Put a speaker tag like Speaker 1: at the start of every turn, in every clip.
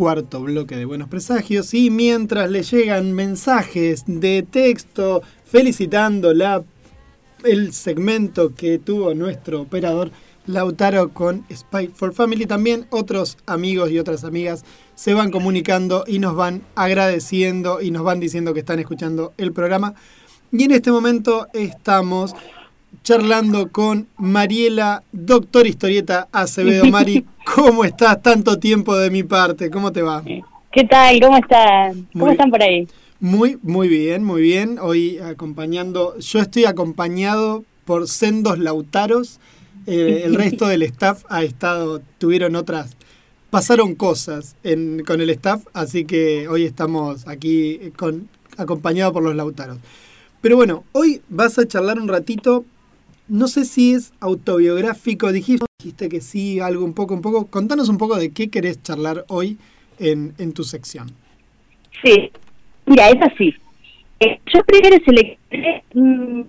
Speaker 1: cuarto bloque de Buenos Presagios y mientras le llegan mensajes de texto felicitando la, el segmento que tuvo nuestro operador Lautaro con Spy for Family, también otros amigos y otras amigas se van comunicando y nos van agradeciendo y nos van diciendo que están escuchando el programa. Y en este momento estamos charlando con Mariela, doctor historieta Acevedo. Mari, ¿cómo estás? Tanto tiempo de mi parte, ¿cómo te va?
Speaker 2: ¿Qué tal? ¿Cómo están? ¿Cómo están por ahí?
Speaker 1: Muy, muy bien, muy bien. Hoy acompañando, yo estoy acompañado por sendos lautaros. Eh, el resto del staff ha estado, tuvieron otras, pasaron cosas con el staff, así que hoy estamos aquí con, acompañados por los lautaros. Pero bueno, hoy vas a charlar un ratito no sé si es autobiográfico, dijiste, dijiste que sí, algo un poco, un poco. Contanos un poco de qué querés charlar hoy en, tu sección.
Speaker 2: Sí, mira, es así. Eh, yo primero seleccioné mm,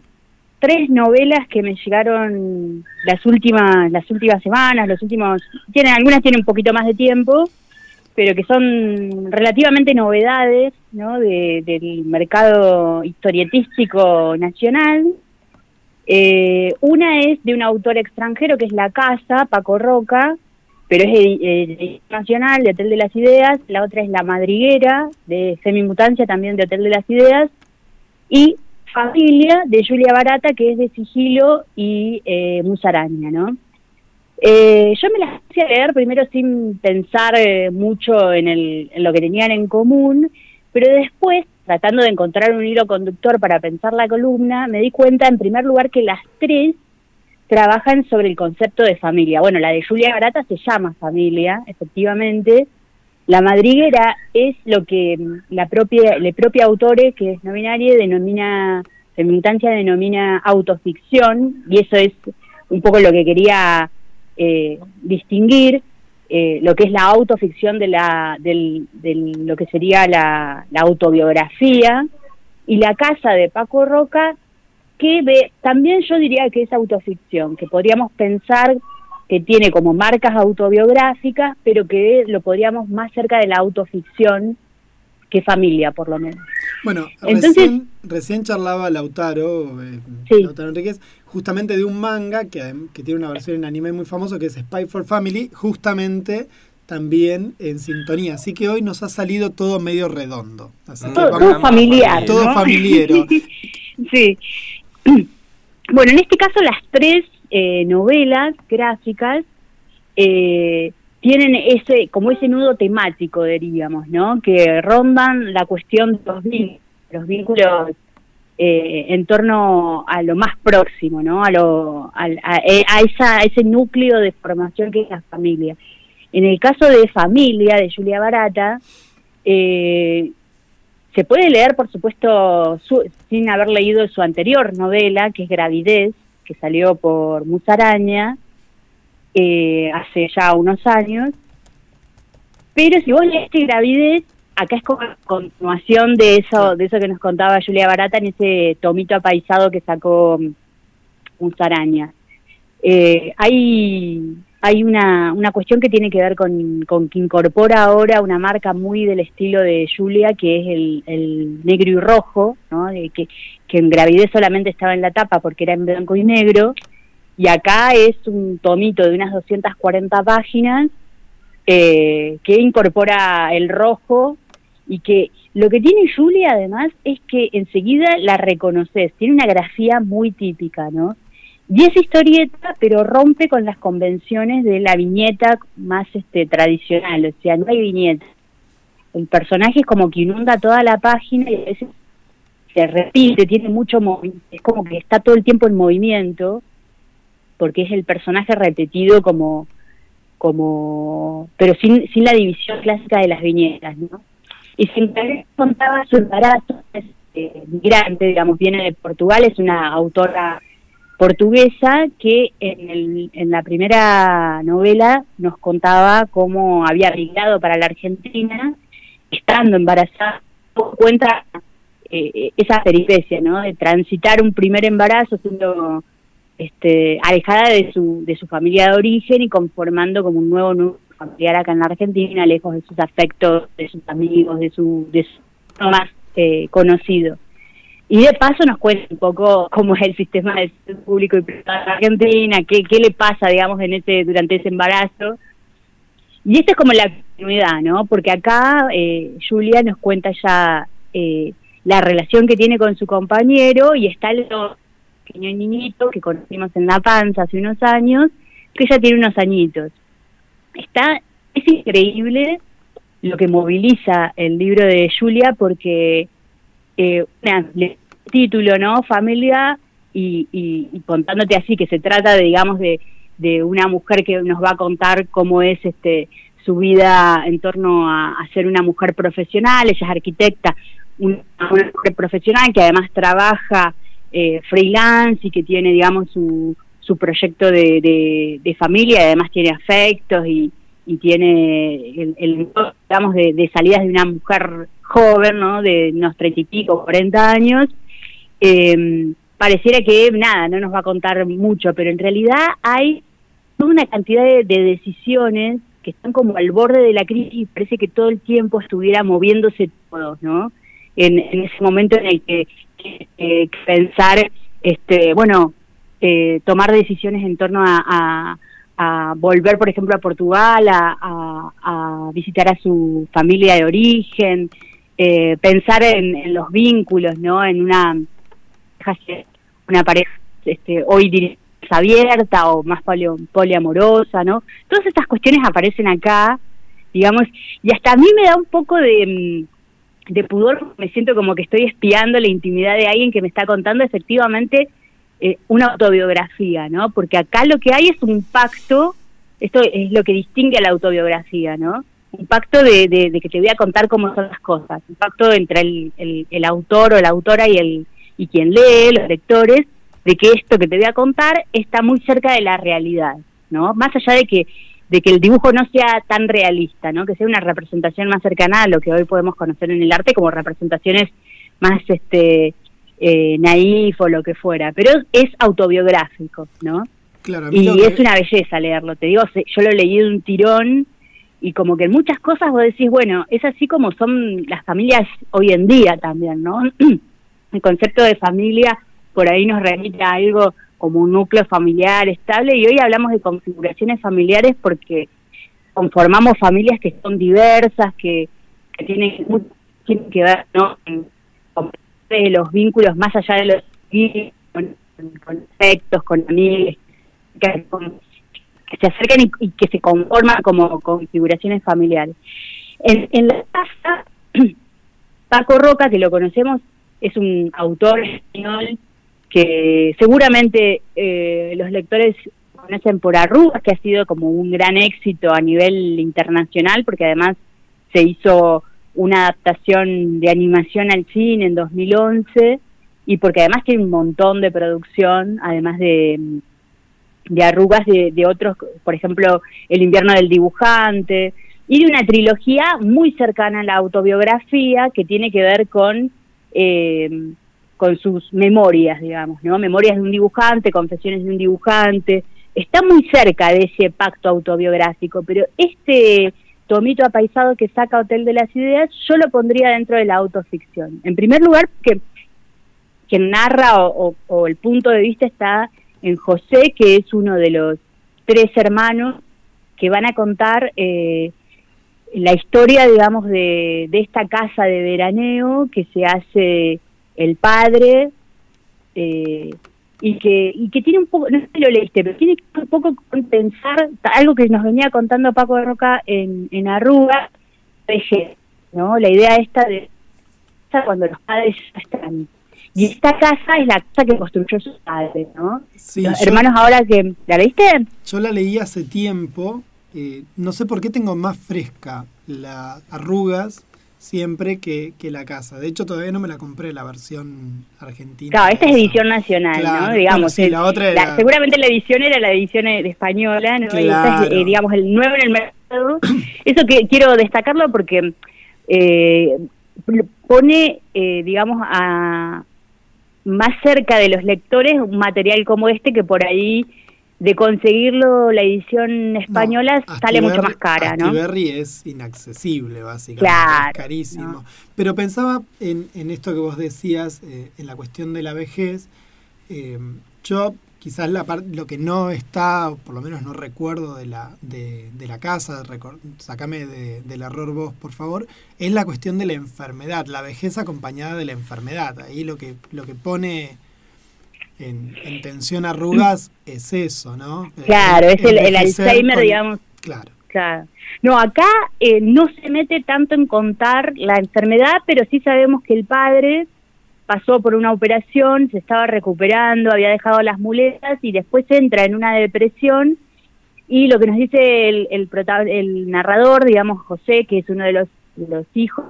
Speaker 2: tres novelas que me llegaron las últimas las últimas semanas, los últimos tienen algunas tienen un poquito más de tiempo, pero que son relativamente novedades, ¿no? del mercado historietístico nacional eh, una es de un autor extranjero que es La Casa, Paco Roca, pero es de, nacional, de Hotel de las Ideas. La otra es La Madriguera, de Semimutancia, también de Hotel de las Ideas. Y Familia, de Julia Barata, que es de Sigilo y eh, Musaraña, ¿no? Eh, yo me las hice leer primero sin pensar eh, mucho en, el, en lo que tenían en común, pero después tratando de encontrar un hilo conductor para pensar la columna, me di cuenta en primer lugar que las tres trabajan sobre el concepto de familia. Bueno, la de Julia Barata se llama familia, efectivamente. La madriguera es lo que la propia, el propio autore, que es no binaria, denomina, militancia denomina autoficción, y eso es un poco lo que quería eh, distinguir. Eh, lo que es la autoficción de, la, del, lo que sería la, autobiografía, y La Casa de Paco Roca, que ve, también yo diría que es autoficción, que podríamos pensar que tiene como marcas autobiográficas, pero que lo podríamos más cerca de la autoficción que familia, por lo menos.
Speaker 1: Bueno, recién, recién charlaba Lautaro, eh, Lautaro Enríquez, justamente de un manga que, que tiene una versión en anime muy famoso que es Spy for Family, justamente también en sintonía. Así que hoy nos ha salido todo medio redondo.
Speaker 2: todo, familiar.
Speaker 1: Todo familiero.
Speaker 2: sí. Bueno, en este caso las tres eh, novelas gráficas eh, tienen ese como ese nudo temático, diríamos, ¿no? Que rondan la cuestión de los vínculos, los vínculos eh, en torno a lo más próximo, ¿no? A, lo, a, esa, ese núcleo de formación que es la familia. En el caso de Familia, de Julia Barata, eh, se puede leer, por supuesto, sin haber leído su anterior novela, que es Gravidez, que salió por Musaraña, eh, hace ya unos años. Pero si vos lees gravidez, acá es como continuación de eso, de eso que nos contaba Julia Barata en ese tomito apaisado que sacó Musaraña. Eh, hay hay una, una cuestión que tiene que ver con, con, que incorpora ahora una marca muy del estilo de Julia, que es el, el negro y rojo, ¿no? Que, que en gravidez solamente estaba en la tapa porque era en blanco y negro, y acá es un tomito de unas 240 páginas eh, que incorpora el rojo y que lo que tiene Julia además es que enseguida la reconoces, tiene una grafía muy típica, ¿no? Y es historieta, pero rompe con las convenciones de la viñeta más este tradicional, o sea, no hay viñeta. El personaje es como que inunda toda la página y a veces se repite, tiene mucho movimiento, es como que está todo el tiempo en movimiento porque es el personaje repetido como, como pero sin, sin la división clásica de las viñetas, ¿no? Y sin contaba su embarazo, es eh, migrante, digamos, viene de Portugal, es una autora portuguesa que en, el, en la primera novela nos contaba cómo había migrado para la Argentina, estando embarazada, cuenta eh, esa peripecia, ¿no? De transitar un primer embarazo siendo este, alejada de su, de su familia de origen y conformando como un nuevo familiar acá en la Argentina, lejos de sus afectos, de sus amigos, de su, de más eh, conocido. Y de paso nos cuenta un poco cómo es el sistema de salud público y privado en Argentina, qué, qué le pasa, digamos, en ese, durante ese embarazo. Y esta es como la continuidad, ¿no? Porque acá eh, Julia nos cuenta ya eh, la relación que tiene con su compañero y está el pequeño niñito que conocimos en la panza hace unos años, que ya tiene unos añitos. Está, es increíble lo que moviliza el libro de Julia porque eh, el título, ¿no? Familia y, y, contándote así que se trata de, digamos, de, de una mujer que nos va a contar cómo es este su vida en torno a, ser una mujer profesional, ella es arquitecta, una, mujer profesional que además trabaja eh, freelance y que tiene, digamos, su, su proyecto de, de, familia, además tiene afectos y, y tiene el, el digamos, de, salidas de una mujer joven, ¿no? De unos treinta y pico, cuarenta años. Eh, pareciera que nada, no nos va a contar mucho, pero en realidad hay una cantidad de, decisiones que están como al borde de la crisis y parece que todo el tiempo estuviera moviéndose todo, ¿no? En, ese momento en el que, pensar, este, bueno, eh, tomar decisiones en torno a, volver, por ejemplo, a Portugal, a, visitar a su familia de origen, eh, pensar en, los vínculos, ¿no? En una, una pareja este, hoy abierta o más poliamorosa, ¿no? Todas estas cuestiones aparecen acá, digamos, y hasta a mí me da un poco de, mm, de pudor, me siento como que estoy espiando la intimidad de alguien que me está contando efectivamente eh, una autobiografía, ¿no? Porque acá lo que hay es un pacto, esto es lo que distingue a la autobiografía, ¿no? Un pacto de, de, que te voy a contar cómo son las cosas, un pacto entre el, el, el autor o la autora y el y quien lee, los lectores, de que esto que te voy a contar está muy cerca de la realidad, ¿no? Más allá de que de que el dibujo no sea tan realista, ¿no? Que sea una representación más cercana a lo que hoy podemos conocer en el arte como representaciones más este eh, naif o lo que fuera, pero es autobiográfico, ¿no?
Speaker 1: Claro,
Speaker 2: y es una belleza leerlo, te digo, yo lo leí de un tirón y como que en muchas cosas vos decís, bueno, es así como son las familias hoy en día también, ¿no? el concepto de familia por ahí nos remite a algo como un núcleo familiar estable y hoy hablamos de configuraciones familiares porque conformamos familias que son diversas, que, tienen, que ver ¿no? con, los vínculos más allá de los con, con afectos, con amigos, que, se acercan y, que se conforman como configuraciones familiares. En, en la casa, Paco Roca, que lo conocemos, es un autor español que seguramente eh, los lectores conocen por Arrugas, que ha sido como un gran éxito a nivel internacional, porque además se hizo una adaptación de animación al cine en 2011 y porque además tiene un montón de producción, además de, de arrugas de, de otros, por ejemplo, El invierno del dibujante, y de una trilogía muy cercana a la autobiografía que tiene que ver con eh, con sus memorias, digamos, ¿no? Memorias de un dibujante, confesiones de un dibujante. Está muy cerca de ese pacto autobiográfico, pero este tomito apaisado que saca Hotel de las Ideas, yo lo pondría dentro de la autoficción. En primer lugar, que quien narra o, el punto de vista está en José, que es uno de los tres hermanos que van a contar eh, la historia, digamos, de, de esta casa de veraneo que se hace el padre, eh, y que y que tiene un poco, no sé si lo leíste, pero tiene un poco que pensar algo que nos venía contando Paco de Roca en, en Arruga, ¿no? La idea esta de cuando los padres ya están. Y esta casa es la casa que construyó su padre, ¿no? los hermanos ahora que... ¿La leíste?
Speaker 1: Yo la leí hace tiempo, eh, no sé por qué tengo más fresca las arrugas siempre que, que, la casa. De hecho, todavía no me la compré la versión argentina.
Speaker 2: Claro, esta es edición nacional, ¿no? Digamos, la otra seguramente la edición era la edición española, ¿no? Y esta es, eh, digamos, el nuevo en el mercado. Eso que quiero destacarlo porque eh, pone, eh, digamos, a más cerca de los lectores un material como este que por ahí de conseguirlo la edición española sale mucho más cara, ¿no?
Speaker 1: Berry es inaccesible, básicamente, es carísimo. Pero pensaba en, en, esto que vos decías, eh, en la cuestión de la vejez. Eh, yo quizás la lo que no está, por lo menos no recuerdo de la, de, de la casa, sacame del error vos, por favor, es la cuestión de la enfermedad, la vejez acompañada de la enfermedad. Ahí lo que, lo que pone en, tensión arrugas es eso, ¿no?
Speaker 2: Claro, es el, Alzheimer, digamos. Claro. Claro. No, acá eh, no se mete tanto en contar la enfermedad, pero sí sabemos que el padre pasó por una operación, se estaba recuperando, había dejado las muletas y después entra en una depresión y lo que nos dice el, el, el narrador, digamos José, que es uno de los, los hijos,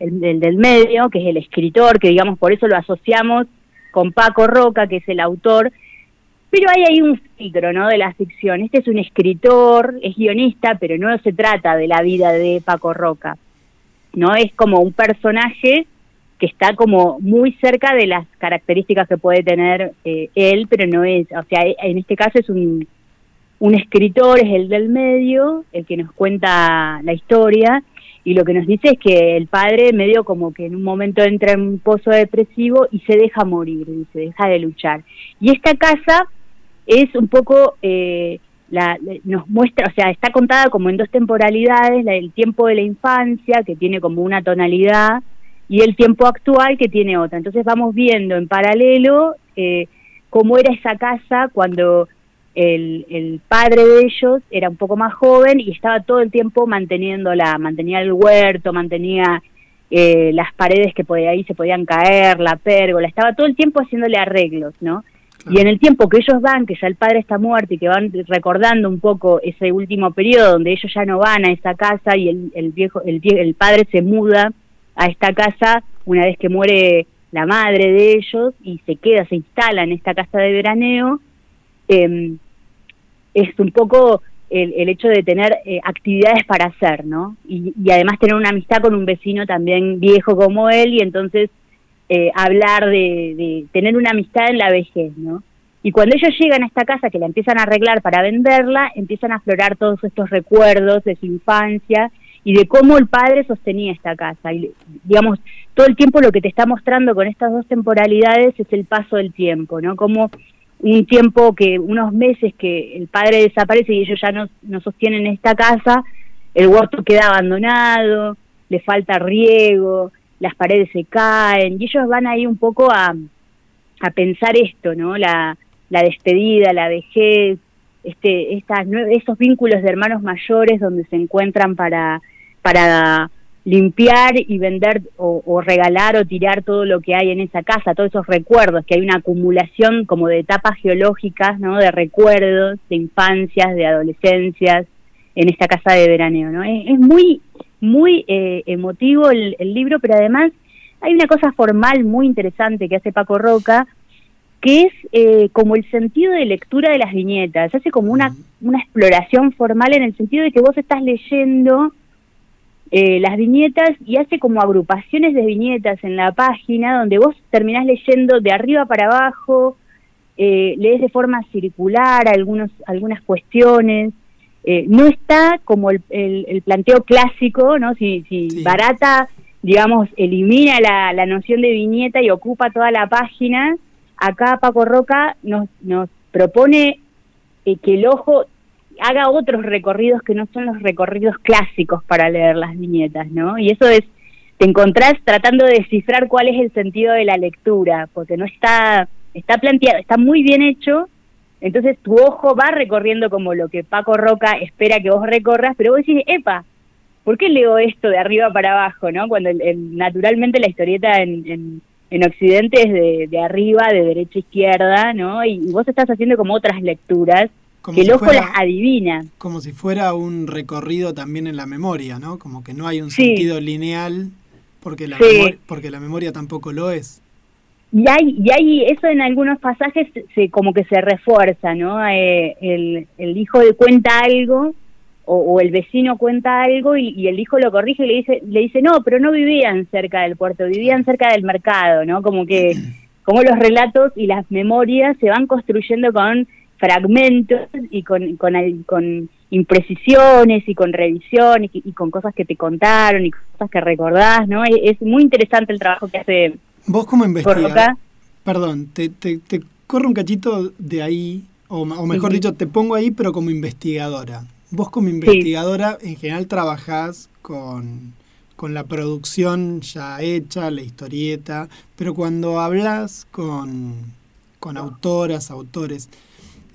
Speaker 2: el, del medio, que es el escritor, que digamos por eso lo asociamos con Paco Roca, que es el autor, pero hay un filtro, ¿no? De la ficción. Este es un escritor, es guionista, pero no se trata de la vida de Paco Roca, ¿no? Es como un personaje que está como muy cerca de las características que puede tener eh, él, pero no es, o sea, en este caso es un, un escritor, es el del medio, el que nos cuenta la historia, y lo que nos dice es que el padre medio como que en un momento entra en un pozo depresivo y se deja morir, y se deja de luchar. Y esta casa es un poco, eh, la, nos muestra, o sea, está contada como en dos temporalidades, la, el tiempo de la infancia, que tiene como una tonalidad, y el tiempo actual que tiene otra. Entonces vamos viendo en paralelo eh, cómo era esa casa cuando el, el, padre de ellos era un poco más joven y estaba todo el tiempo manteniéndola, mantenía el huerto, mantenía eh, las paredes que podía, ahí se podían caer, la pérgola, estaba todo el tiempo haciéndole arreglos, ¿no? Y en el tiempo que ellos van, que ya el padre está muerto y que van recordando un poco ese último periodo donde ellos ya no van a esa casa y el, el viejo, el, el padre se muda a esta casa una vez que muere la madre de ellos y se queda, se instala en esta casa de veraneo, eh, es un poco el, el hecho de tener eh, actividades para hacer, ¿no? Y, y, además tener una amistad con un vecino también viejo como él y entonces eh, hablar de, de tener una amistad en la vejez, ¿no? Y cuando ellos llegan a esta casa que la empiezan a arreglar para venderla, empiezan a aflorar todos estos recuerdos de su infancia y de cómo el padre sostenía esta casa. Y digamos, todo el tiempo lo que te está mostrando con estas dos temporalidades es el paso del tiempo, ¿no? Como un tiempo que, unos meses que el padre desaparece y ellos ya no, no sostienen esta casa, el huerto queda abandonado, le falta riego, las paredes se caen, y ellos van ahí un poco a, a pensar esto, ¿no? La, la despedida, la vejez, este, estas, esos vínculos de hermanos mayores donde se encuentran para para limpiar y vender o, regalar o tirar todo lo que hay en esa casa, todos esos recuerdos, que hay una acumulación como de etapas geológicas, ¿no? De recuerdos, de infancias, de adolescencias en esta casa de veraneo, ¿no? Es, muy, muy eh, emotivo el, libro, pero además hay una cosa formal muy interesante que hace Paco Roca, que es eh, como el sentido de lectura de las viñetas, hace como una, una exploración formal en el sentido de que vos estás leyendo eh, las viñetas y hace como agrupaciones de viñetas en la página donde vos terminás leyendo de arriba para abajo, eh, lees de forma circular algunos, algunas cuestiones. Eh, no está como el, el, planteo clásico, ¿no? Si, si Barata, digamos, elimina la, la noción de viñeta y ocupa toda la página, acá Paco Roca nos, nos propone que el ojo haga otros recorridos que no son los recorridos clásicos para leer las viñetas, ¿no? Y eso es, te encontrás tratando de descifrar cuál es el sentido de la lectura, porque no está, está planteado, está muy bien hecho, entonces tu ojo va recorriendo como lo que Paco Roca espera que vos recorras, pero vos decís, epa, ¿por qué leo esto de arriba para abajo, no? Cuando naturalmente la historieta en, en, en Occidente es de, de, arriba, de derecha a izquierda, ¿no? y vos estás haciendo como otras lecturas que el ojo las adivina.
Speaker 1: Como si fuera un recorrido también en la memoria, ¿no? Como que no hay un sentido lineal porque la, memoria, porque la memoria tampoco lo es.
Speaker 2: Y hay, y hay eso en algunos pasajes se, como que se refuerza, ¿no? Eh, el, el hijo le cuenta algo o, el vecino cuenta algo y, el hijo lo corrige y le dice, le dice, no, pero no vivían cerca del puerto, vivían cerca del mercado, ¿no? Como que, como los relatos y las memorias se van construyendo con fragmentos y con, con, con imprecisiones y con revisiones y, con cosas que te contaron y cosas que recordás, ¿no? Es, muy interesante el trabajo que hace.
Speaker 1: Vos como investigador, perdón, te, te, corro un cachito de ahí, o, mejor dicho, te pongo ahí, pero como investigadora. Vos como investigadora en general trabajás con, con la producción ya hecha, la historieta, pero cuando hablas con, con autoras, autores,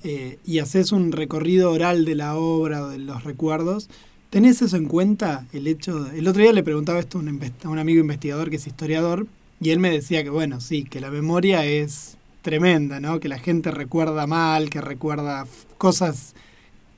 Speaker 1: eh, y haces un recorrido oral de la obra de los recuerdos, ¿tenés eso en cuenta? El hecho el otro día le preguntaba esto a un, a un amigo investigador que es historiador y él me decía que bueno, sí, que la memoria es tremenda, ¿no? Que la gente recuerda mal, que recuerda cosas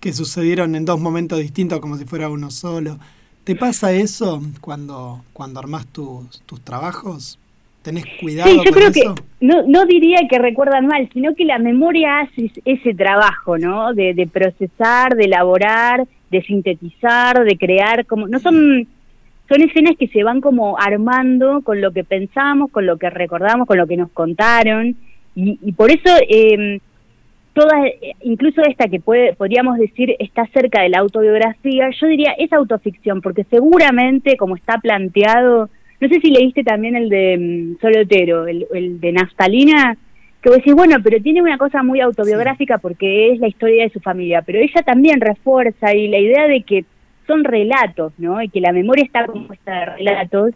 Speaker 1: que sucedieron en dos momentos distintos como si fuera uno solo. ¿Te pasa eso cuando, cuando armás tus, tus trabajos? ¿Tenés cuidado?
Speaker 2: Sí, yo creo que no, no diría que recuerdan mal, sino que la memoria hace ese trabajo, ¿no? De, de procesar, de elaborar, de sintetizar, de crear, como no son son escenas que se van como armando con lo que pensamos, con lo que recordamos, con lo que nos contaron y, y por eso eh, toda, incluso esta que puede, podríamos decir está cerca de la autobiografía, yo diría es autoficción porque seguramente como está planteado no sé si leíste también el de mm, Solotero, el, el de Naftalina, que vos decís, bueno, pero tiene una cosa muy autobiográfica porque es la historia de su familia, pero ella también refuerza y la idea de que son relatos, ¿no? Y que la memoria está compuesta de relatos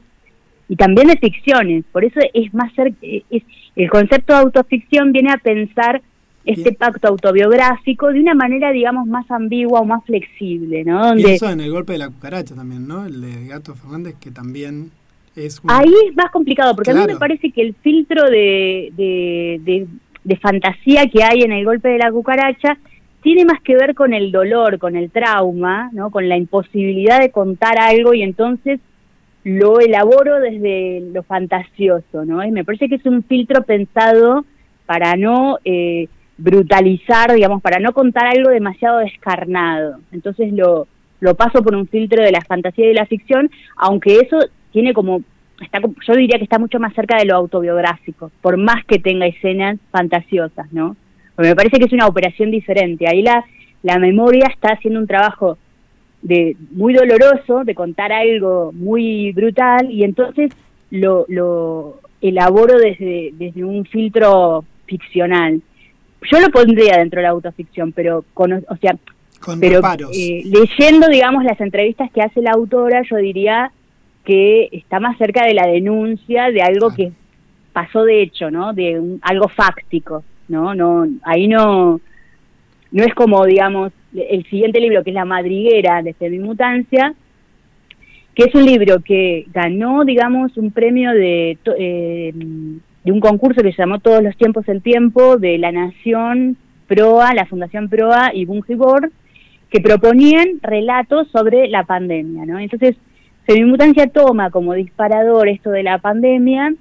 Speaker 2: y también de ficciones. Por eso es más cerca, es, el concepto de autoficción viene a pensar este pacto autobiográfico de una manera, digamos, más ambigua o más flexible, ¿no?
Speaker 1: Donde, en el golpe de la cucaracha también, ¿no? El de Gato Fernández, que también
Speaker 2: Ahí es más complicado, porque a mí me parece que el filtro de, de, fantasía que hay en el golpe de la cucaracha tiene más que ver con el dolor, con el trauma, ¿no? con la imposibilidad de contar algo y entonces lo elaboro desde lo fantasioso, ¿no? Y me parece que es un filtro pensado para no eh, brutalizar, digamos, para no contar algo demasiado descarnado. Entonces lo, lo paso por un filtro de la fantasía y de la ficción, aunque eso tiene como, está, yo diría que está mucho más cerca de lo autobiográfico, por más que tenga escenas fantasiosas, ¿no? Porque me parece que es una operación diferente. Ahí la, la memoria está haciendo un trabajo de muy doloroso, de contar algo muy brutal, y entonces lo, lo elaboro desde, desde un filtro ficcional. Yo lo pondría dentro de la autoficción, pero con, o sea, pero eh, leyendo, digamos, las entrevistas que hace la autora, yo diría que está más cerca de la denuncia de algo que pasó de hecho, ¿no? De algo fáctico, ¿no? No, ahí no, no es como, digamos, el siguiente libro que es La Madriguera de Semimutancia, que es un libro que ganó, digamos, un premio de, eh, de un concurso que se llamó Todos los tiempos el tiempo de la Nación Proa, la Fundación Proa y Bungibor, que proponían relatos sobre la pandemia, ¿no? Entonces, Semimutancia toma como disparador esto de la pandemia.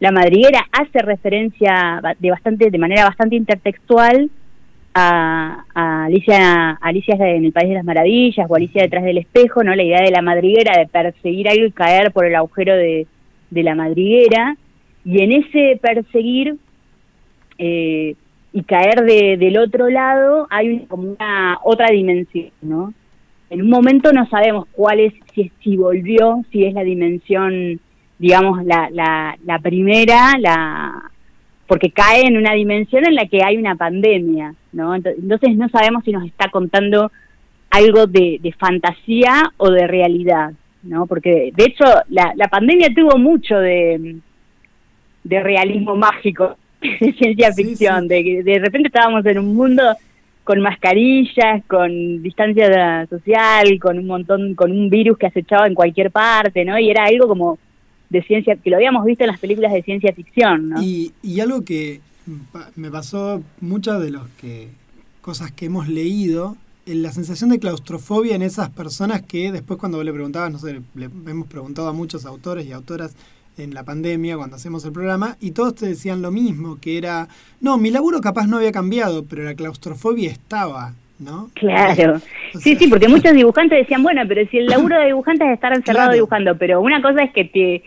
Speaker 2: La madriguera hace referencia de bastante, de manera bastante intertextual a, Alicia, Alicia en el País de las Maravillas o Alicia detrás del espejo, ¿no? La idea de la madriguera de perseguir algo y caer por el agujero de, la madriguera. Y en ese perseguir eh, y caer de, del otro lado hay como una otra dimensión, ¿no? En un momento no sabemos cuál es, si, si volvió, si es la dimensión, digamos, la, la, la primera, la porque cae en una dimensión en la que hay una pandemia, ¿no? Entonces no sabemos si nos está contando algo de, de fantasía o de realidad, ¿no? Porque de hecho la, la pandemia tuvo mucho de, de realismo mágico, de ciencia ficción, de que de repente estábamos en un mundo con mascarillas, con distancia social, con un montón, con un virus que acechaba en cualquier parte, ¿no? Y era algo como de ciencia, que lo habíamos visto en las películas de ciencia ficción, ¿no?
Speaker 1: Y, y algo que me pasó muchas de las que cosas que hemos leído, la sensación de claustrofobia en esas personas que después cuando le preguntabas, no sé, le hemos preguntado a muchos autores y autoras en la pandemia cuando hacemos el programa y todos te decían lo mismo, que era, no, mi laburo capaz no había cambiado, pero la claustrofobia estaba, ¿no?
Speaker 2: Claro. sí, sí, porque muchos dibujantes decían, bueno, pero si el laburo de dibujante es estar encerrado dibujando, pero una cosa es que te,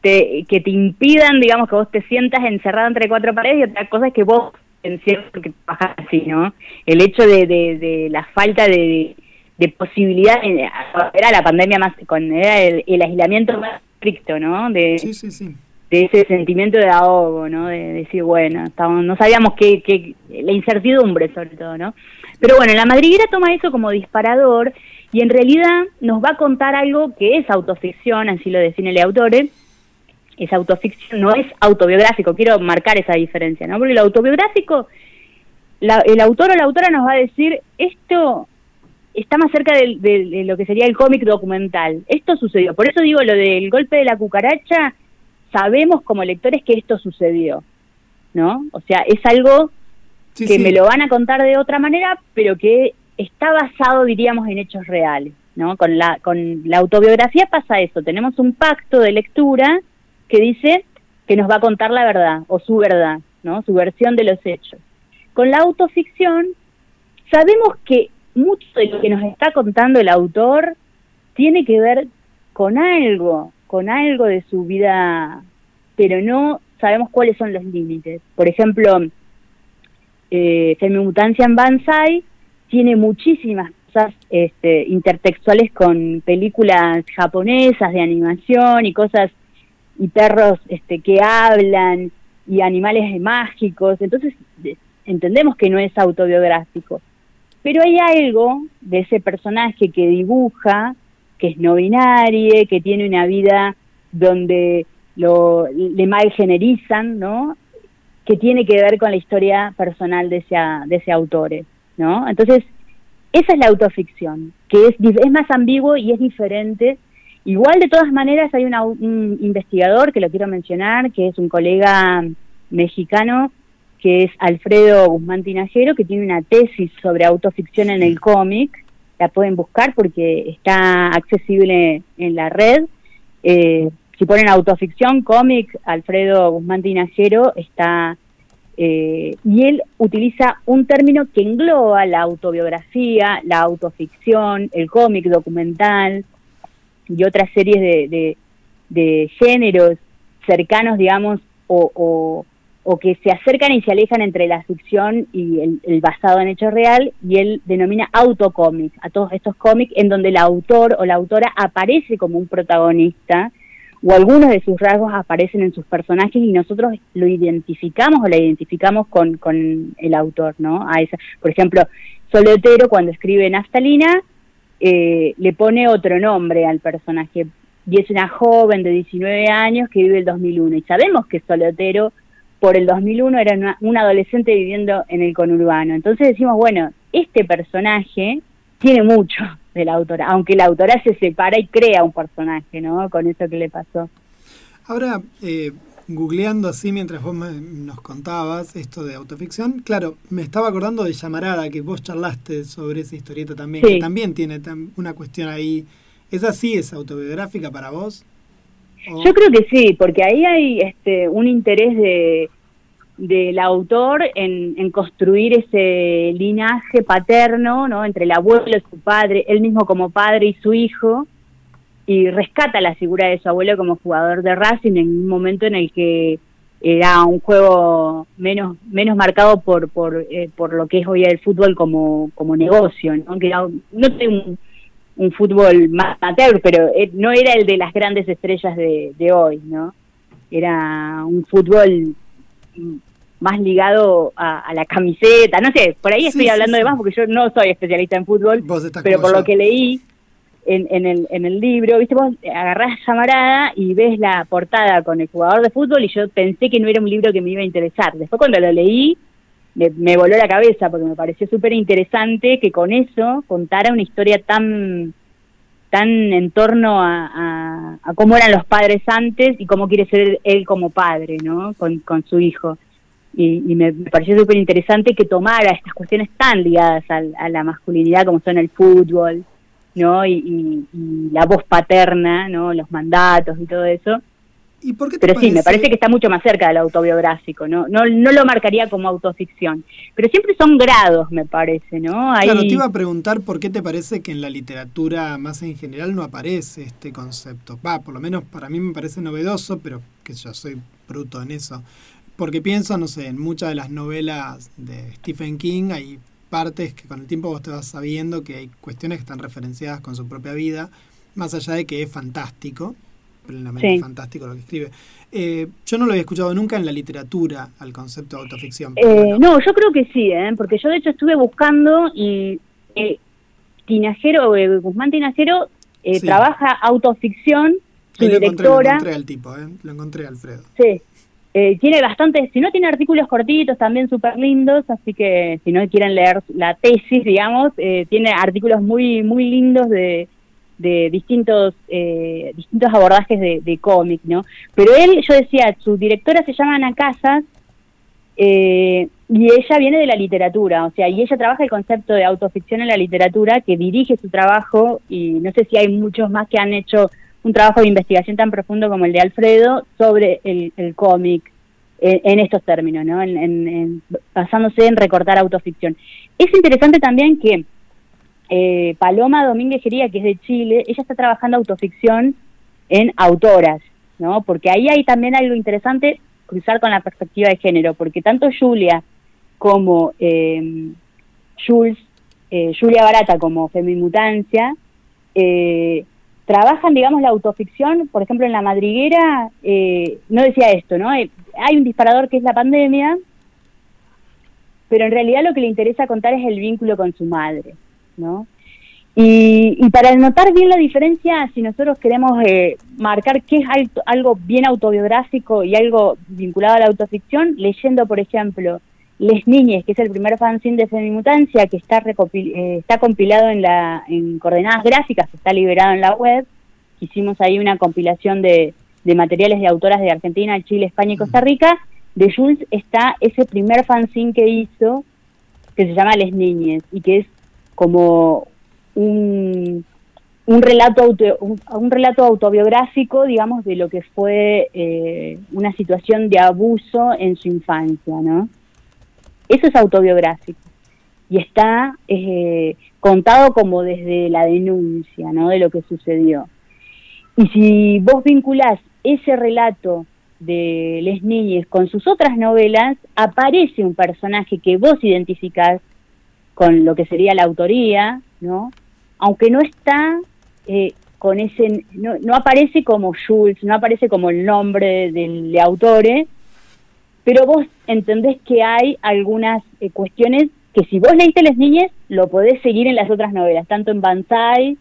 Speaker 2: te, que te impidan, digamos, que vos te sientas encerrado entre cuatro paredes y otra cosa es que vos atención porque trabaja así, ¿no? El hecho de, de, la falta de, de posibilidad, era la pandemia más, con, era el, aislamiento más estricto, ¿no? De,
Speaker 1: sí, sí, sí.
Speaker 2: de ese sentimiento de ahogo, ¿no? De, decir, bueno, estábamos, no sabíamos qué, qué, la incertidumbre sobre todo, ¿no? Pero bueno, la madriguera toma eso como disparador y en realidad nos va a contar algo que es autoficción, así lo define el autor, es autoficción, no es autobiográfico, quiero marcar esa diferencia, ¿no? Porque el autobiográfico, el autor o la autora nos va a decir, esto está más cerca de, lo que sería el cómic documental, esto sucedió, por eso digo lo del golpe de la cucaracha, sabemos como lectores que esto sucedió, ¿no? O sea, es algo que me lo van a contar de otra manera, pero que está basado, diríamos, en hechos reales. ¿no? Con, la, con la autobiografía pasa eso, tenemos un pacto de lectura que dice que nos va a contar la verdad o su verdad, ¿no? su versión de los hechos. Con la autoficción sabemos que mucho de lo que nos está contando el autor tiene que ver con algo, con algo de su vida, pero no sabemos cuáles son los límites. Por ejemplo, eh, Femimutancia en Banzai tiene muchísimas cosas este, intertextuales con películas japonesas de animación y cosas y perros este, que hablan y animales mágicos. Entonces entendemos que no es autobiográfico. Pero hay algo de ese personaje que dibuja, que es no binario, que tiene una vida donde lo, le malgenerizan, ¿no? Que tiene que ver con la historia personal de ese, de ese autor. ¿no? Entonces, esa es la autoficción, que es, es más ambiguo y es diferente. Igual, de todas maneras, hay un investigador que lo quiero mencionar, que es un colega mexicano, que es Alfredo Guzmán Tinajero, que tiene una tesis sobre autoficción en el cómic. La pueden buscar porque está accesible en la red. Eh, si ponen autoficción, cómic, Alfredo Guzmán Tinajero está eh, y él utiliza un término que engloba la autobiografía, la autoficción, el cómic documental y otras series de, de, géneros cercanos, digamos, o, o, que se acercan y se alejan entre la ficción y el, basado en hecho real, y él denomina autocómic, a todos estos cómics en donde el autor o la autora aparece como un protagonista o algunos de sus rasgos aparecen en sus personajes y nosotros lo identificamos o la identificamos con, con el autor, ¿no? A esa, por ejemplo, Solotero cuando escribe Naftalina eh, le pone otro nombre al personaje y es una joven de 19 años que vive el 2001 y sabemos que Solotero por el 2001 era un adolescente viviendo en el conurbano. Entonces decimos, bueno, este personaje tiene mucho de la autora, aunque la autora se separa y crea un personaje, ¿no? Con eso que le pasó.
Speaker 1: Ahora, eh, googleando así mientras vos nos contabas esto de autoficción, claro, me estaba acordando de Llamarada, que vos charlaste sobre esa historieta también, que también tiene una cuestión ahí. ¿Es así, es autobiográfica para vos?
Speaker 2: Yo creo que sí, porque ahí hay este, un interés de del autor en, construir ese linaje paterno, ¿no? Entre el abuelo y su padre, él mismo como padre y su hijo, y rescata la figura de su abuelo como jugador de Racing en un momento en el que era un juego menos menos marcado por por, eh, por lo que es hoy el fútbol como, como negocio, ¿no? Que no tengo un, fútbol más amateur, pero eh, no era el de las grandes estrellas de, de hoy, ¿no? Era un fútbol más ligado a, la camiseta, no sé, por ahí estoy hablando de más porque yo no soy especialista en fútbol, pero por lo que leí en, en, el, en el libro, viste, vos agarrás llamarada y ves la portada con el jugador de fútbol y yo pensé que no era un libro que me iba a interesar. Después cuando lo leí me, voló la cabeza porque me pareció súper interesante que con eso contara una historia tan tan en torno a, a, cómo eran los padres antes y cómo quiere ser él como padre, ¿no? Con, con su hijo y, me, pareció súper interesante que tomara estas cuestiones tan ligadas a la masculinidad como son el fútbol, ¿no? Y, la voz paterna, ¿no? Los mandatos y todo eso.
Speaker 1: ¿Y por qué
Speaker 2: pero sí, me parece que está mucho más cerca del autobiográfico, ¿no? ¿no? No lo marcaría como autoficción. Pero siempre son grados, me parece, ¿no?
Speaker 1: Claro, te iba a preguntar por qué te parece que en la literatura más en general no aparece este concepto. Va, por lo menos para mí me parece novedoso, pero que yo soy bruto en eso porque pienso, no sé, en muchas de las novelas de Stephen King hay partes que con el tiempo vos te vas sabiendo que hay cuestiones que están referenciadas con su propia vida, más allá de que es fantástico, plenamente fantástico lo que escribe. Eh, yo no lo había escuchado nunca en la literatura al concepto de autoficción.
Speaker 2: Eh, no, yo creo que sí, ¿eh? porque yo de hecho estuve buscando y eh, Tinajero, Guzmán Tinajero trabaja autoficción, su directora.
Speaker 1: Lo encontré al tipo, lo encontré Alfredo.
Speaker 2: Sí, tiene bastante, si no tiene artículos cortitos también súper lindos, así que si no quieren leer la tesis, digamos, tiene artículos muy muy lindos de, de distintos eh, distintos abordajes de, cómic, ¿no? Pero él, yo decía, su directora se llama Ana Casas eh, y ella viene de la literatura, o sea, y ella trabaja el concepto de autoficción en la literatura, que dirige su trabajo y no sé si hay muchos más que han hecho un trabajo de investigación tan profundo como el de Alfredo sobre el, cómic en, estos términos, ¿no? En, basándose en recortar autoficción. Es interesante también que eh, Paloma Domínguez Gería, que es de Chile, ella está trabajando autoficción en autoras, ¿no? Porque ahí hay también algo interesante cruzar con la perspectiva de género, porque tanto Julia como eh, Jules, eh, Julia Barata como Femimutancia, eh, trabajan, digamos, la autoficción, por ejemplo, en La Madriguera, no decía esto, ¿no? hay un disparador que es la pandemia, pero en realidad lo que le interesa contar es el vínculo con su madre, ¿no? Y, para notar bien la diferencia, si nosotros queremos eh, marcar qué es algo bien autobiográfico y algo vinculado a la autoficción, leyendo, por ejemplo, Les Niñes, que es el primer fanzine de Femimutancia, que está, eh, está compilado en, la, en coordenadas gráficas, está liberado en la web. Hicimos ahí una compilación de, de materiales de autoras de Argentina, Chile, España y Costa Rica. De Jules está ese primer fanzine que hizo, que se llama Les Niñes, y que es como un, un relato un, relato autobiográfico digamos de lo que fue eh, una situación de abuso en su infancia no eso es autobiográfico. Y está eh, contado como desde la denuncia no de lo que sucedió. Y si vos vinculás ese relato de Les Niñes con sus otras novelas aparece un personaje que vos identificás con lo que sería la autoría, ¿no? Aunque no está eh, con ese, no, no, aparece como Jules, no aparece como el nombre del de autore, pero vos entendés que hay algunas eh, cuestiones que si vos leíste Las Niñas, lo podés seguir en las otras novelas, tanto en Banzai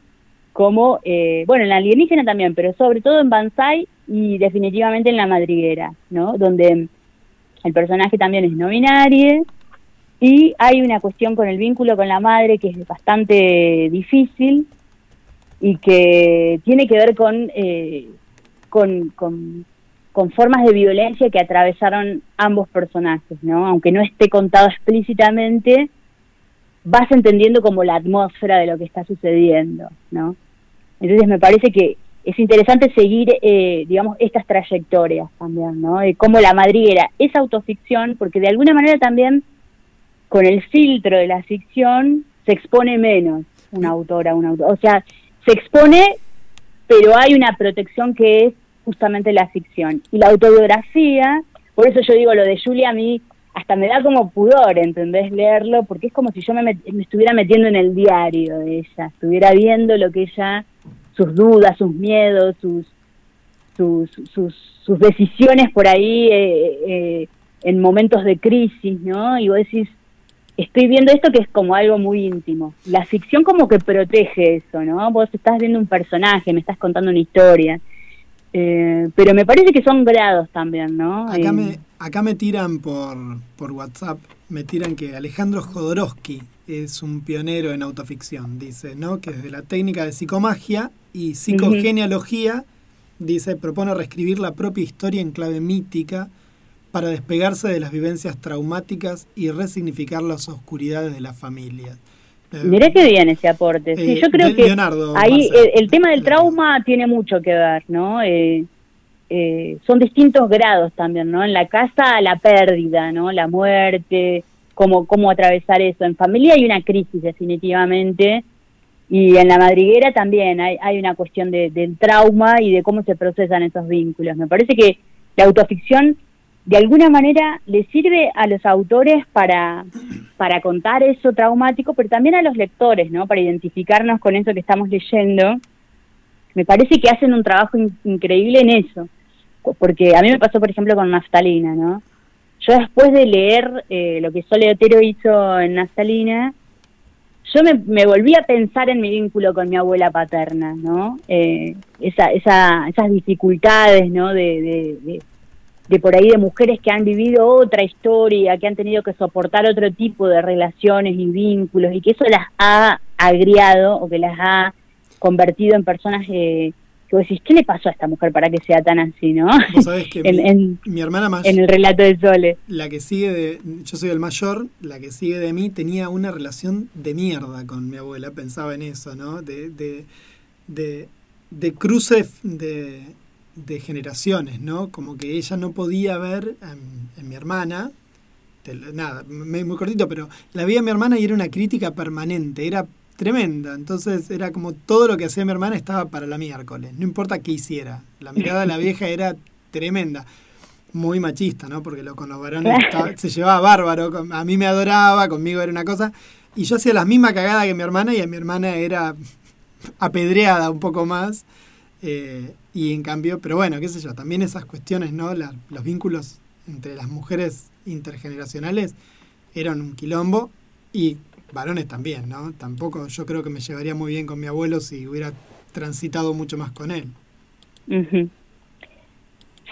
Speaker 2: como, eh, bueno, en la alienígena también, pero sobre todo en Banzai y definitivamente en La Madriguera, ¿no? Donde el personaje también es no binario, y hay una cuestión con el vínculo con la madre que es bastante difícil y que tiene que ver con, eh, con, con, formas de violencia que atravesaron ambos personajes, ¿no? Aunque no esté contado explícitamente, vas entendiendo como la atmósfera de lo que está sucediendo, ¿no? Entonces me parece que es interesante seguir, eh, digamos, estas trayectorias también, ¿no? De cómo la madriguera es autoficción, porque de alguna manera también con el filtro de la ficción se expone menos una autora, un autor. O sea, se expone, pero hay una protección que es justamente la ficción. Y la autobiografía, por eso yo digo lo de Julia, a mí hasta me da como pudor, ¿entendés? Leerlo, porque es como si yo me, estuviera metiendo en el diario de ella, estuviera viendo lo que ella, sus dudas, sus miedos, sus, sus, sus, decisiones por ahí eh, eh, en momentos de crisis, ¿no? Y vos decís, estoy viendo esto que es como algo muy íntimo. La ficción como que protege eso, ¿no? Vos estás viendo un personaje, me estás contando una historia. Eh, pero me parece que son grados también, ¿no?
Speaker 1: Acá, eh, me, acá me tiran por, por WhatsApp, me tiran que Alejandro Jodorowsky es un pionero en autoficción, dice, ¿no? Que desde la técnica de psicomagia y psicogenealogía, dice, propone reescribir la propia historia en clave mítica para despegarse de las vivencias traumáticas y resignificar las oscuridades de la familia.
Speaker 2: Eh, Mirá que bien ese aporte. Sí, yo eh, creo que ahí el, tema del trauma tiene mucho que ver, ¿no? Eh, son distintos grados también, ¿no? En la casa la pérdida, ¿no? La muerte, cómo, cómo atravesar eso. En familia hay una crisis definitivamente y en la madriguera también hay, hay una cuestión de, del trauma y de cómo se procesan esos vínculos. Me parece que la autoficción de alguna manera le sirve a los autores para, para contar eso traumático, pero también a los lectores, ¿no? Para identificarnos con eso que estamos leyendo. Me parece que hacen un trabajo increíble en eso, porque a mí me pasó, por ejemplo, con Naftalina, ¿no? Yo después de leer eh, lo que Sole Otero hizo en Naftalina, yo me, volví a pensar en mi vínculo con mi abuela paterna, ¿no? Eh, esa, esa, esas dificultades, ¿no? de por ahí de mujeres que han vivido otra historia, que han tenido que soportar otro tipo de relaciones y vínculos y que eso las ha agriado o que las ha convertido en personas eh, que vos decís, ¿qué le pasó a esta mujer para que sea tan así, no?
Speaker 1: que en, mi, hermana más...
Speaker 2: En el relato de Sole.
Speaker 1: La que sigue de... Yo soy el mayor, la que sigue de mí tenía una relación de mierda con mi abuela, pensaba en eso, ¿no? De, de, de, de cruce de de generaciones, ¿no? Como que ella no podía ver en, mi hermana, nada, muy, cortito, pero la veía a mi hermana y era una crítica permanente, era tremenda. Entonces era como todo lo que hacía mi hermana estaba para la miércoles, no importa qué hiciera. La mirada de la vieja era tremenda. Muy machista, ¿no? Porque lo, con los varones se llevaba bárbaro. A mí me adoraba, conmigo era una cosa. Y yo hacía la misma cagada que mi hermana y a mi hermana era apedreada un poco más. Eh, y en cambio, pero bueno, qué sé yo, también esas cuestiones, ¿no? los vínculos entre las mujeres intergeneracionales eran un quilombo y varones también, ¿no? Tampoco yo creo que me llevaría muy bien con mi abuelo si hubiera transitado mucho más con él.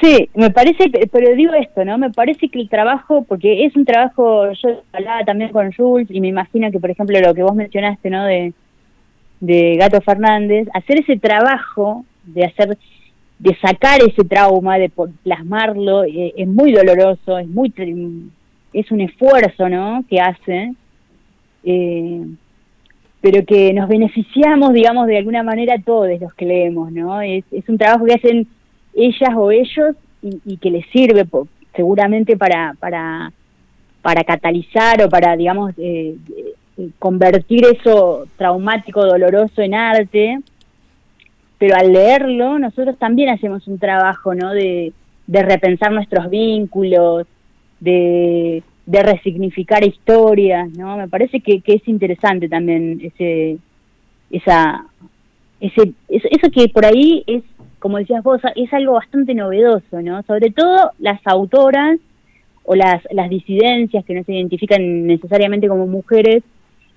Speaker 2: Sí, me parece, pero digo esto, ¿no? Me parece que el trabajo, porque es un trabajo, yo hablaba también con Jules y me imagino que, por ejemplo, lo que vos mencionaste, ¿no? De, de Gato Fernández, hacer ese trabajo de hacer, de sacar ese trauma, de plasmarlo, eh, es muy doloroso, es muy, es un esfuerzo, ¿no? Que hace, eh, pero que nos beneficiamos, digamos, de alguna manera todos los que leemos, ¿no? Es, un trabajo que hacen ellas o ellos y, que les sirve seguramente para, para, para catalizar o para, digamos, eh, convertir eso traumático, doloroso en arte pero al leerlo nosotros también hacemos un trabajo, ¿no? De, repensar nuestros vínculos, de, resignificar historias, ¿no? Me parece que, es interesante también ese, esa, ese, eso, que por ahí es, como decías vos, es algo bastante novedoso, ¿no? Sobre todo las autoras o las, las disidencias que no se identifican necesariamente como mujeres,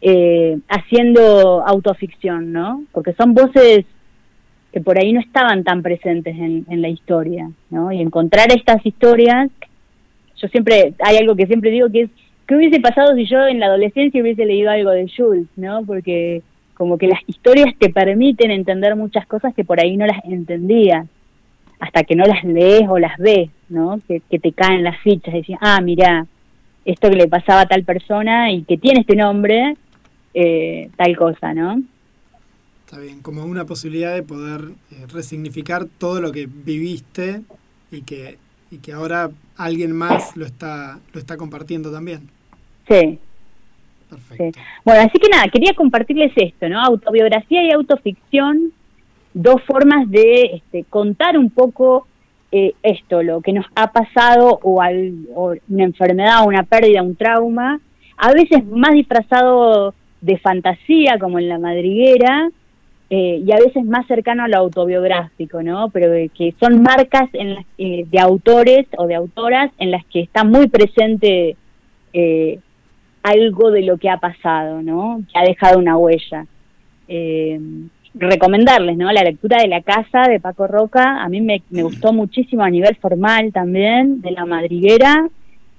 Speaker 2: eh, haciendo autoficción, ¿no? Porque son voces que por ahí no estaban tan presentes en, la historia, ¿no? Y encontrar estas historias, yo siempre, hay algo que siempre digo que es, ¿qué hubiese pasado si yo en la adolescencia hubiese leído algo de Jules, ¿no? Porque como que las historias te permiten entender muchas cosas que por ahí no las entendías, hasta que no las lees o las ves, ¿no? Que, te caen las fichas, decís, ah, mira, esto que le pasaba a tal persona y que tiene este nombre, eh, tal cosa, ¿no?
Speaker 1: Está bien, como una posibilidad de poder eh, resignificar todo lo que viviste y que, y que ahora alguien más lo está, lo está compartiendo también.
Speaker 2: Sí. Perfecto. Bueno, así que nada, quería compartirles esto, ¿no? Autobiografía y autoficción, dos formas de este, contar un poco eh, esto, lo que nos ha pasado o, al, o una enfermedad, una pérdida, un trauma, a veces más disfrazado de fantasía, como en la madriguera, eh, y a veces más cercano a lo autobiográfico, ¿no? Pero que son marcas en las, eh, de autores o de autoras en las que está muy presente eh, algo de lo que ha pasado, ¿no? Que ha dejado una huella. recomendarles, ¿no? La lectura de La Casa de Paco Roca, a mí me, me gustó muchísimo a nivel formal también, de La Madriguera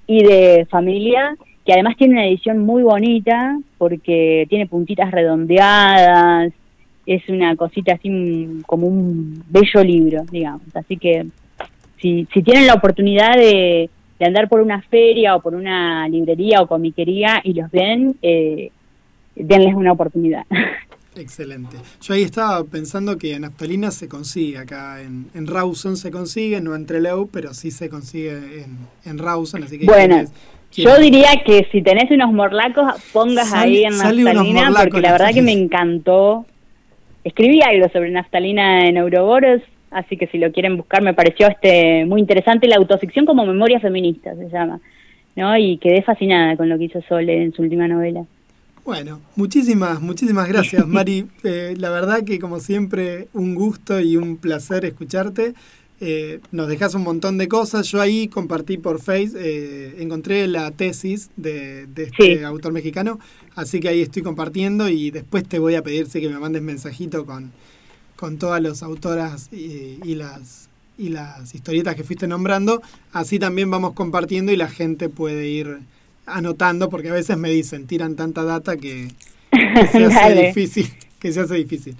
Speaker 2: y de Familia, que además tiene una edición muy bonita porque tiene puntitas redondeadas, es una cosita así como un bello libro, digamos. Así que si, si tienen la oportunidad de, andar por una feria o por una librería o comiquería y los ven, eh, denles una oportunidad.
Speaker 1: Excelente. Yo ahí estaba pensando que naftalina se consigue acá en, en Rawson se consigue, no entre Trelew, pero sí se consigue en, en Rawson, así que
Speaker 2: bueno, yo diría que si tenés unos morlacos, pongas ahí en naftalina, porque la verdad que me encantó escribí algo sobre naftalina en Ouroboros así que si lo quieren buscar me pareció este muy interesante la autoficción como memoria feminista se llama, ¿no? Y quedé fascinada con lo que hizo Sole en su última novela.
Speaker 1: Bueno, muchísimas, muchísimas gracias, Mari. Eh, la verdad que como siempre un gusto y un placer escucharte. Eh, nos dejas un montón de cosas. Yo ahí compartí por Face, eh, encontré la tesis de, este autor mexicano, así que ahí estoy compartiendo y después te voy a pedir que me mandes mensajito con, con todas las autoras y, las y las historietas que fuiste nombrando. Así también vamos compartiendo y la gente puede ir anotando, porque a veces me dicen, tiran tanta data que, se hace difícil, que se hace difícil.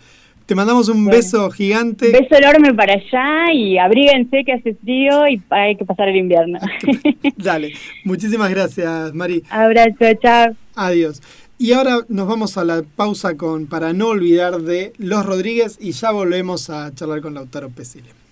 Speaker 1: Te mandamos un beso gigante.
Speaker 2: Beso enorme para allá y abríguense que hace frío y hay que pasar el invierno.
Speaker 1: Dale, muchísimas gracias, Mari.
Speaker 2: Abrazo, chao.
Speaker 1: Adiós. Y ahora nos vamos a la pausa con para no olvidar de Los Rodríguez y ya volvemos a charlar con Lautaro Pesile.